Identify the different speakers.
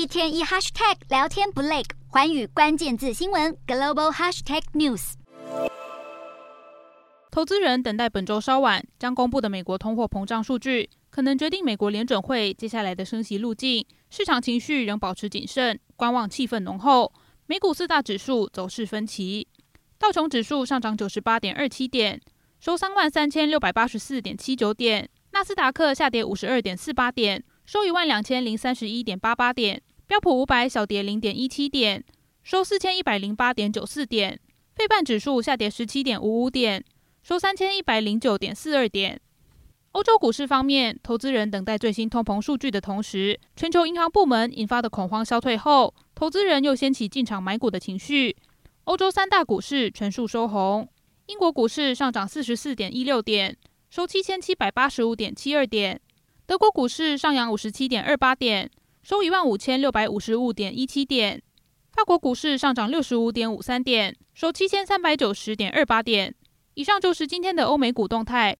Speaker 1: 一天一 hashtag 聊天不累，寰宇关键字新闻 global hashtag news。
Speaker 2: 投资人等待本周稍晚将公布的美国通货膨胀数据，可能决定美国联准会接下来的升息路径。市场情绪仍保持谨慎，观望气氛浓厚。美股四大指数走势分歧，道琼指数上涨九十八点二七点，收三万三千六百八十四点七九点；纳斯达克下跌五十二点四八点。收一万两千零三十一点八八点，标普五百小跌零点一七点，收四千一百零八点九四点，费半指数下跌十七点五五点，收三千一百零九点四二点。欧洲股市方面，投资人等待最新通膨数据的同时，全球银行部门引发的恐慌消退后，投资人又掀起进场买股的情绪。欧洲三大股市全数收红，英国股市上涨四十四点一六点，收七千七百八十五点七二点。德国股市上扬五十七点二八点，收一万五千六百五十五点一七点。法国股市上涨六十五点五三点，收七千三百九十点二八点。以上就是今天的欧美股动态。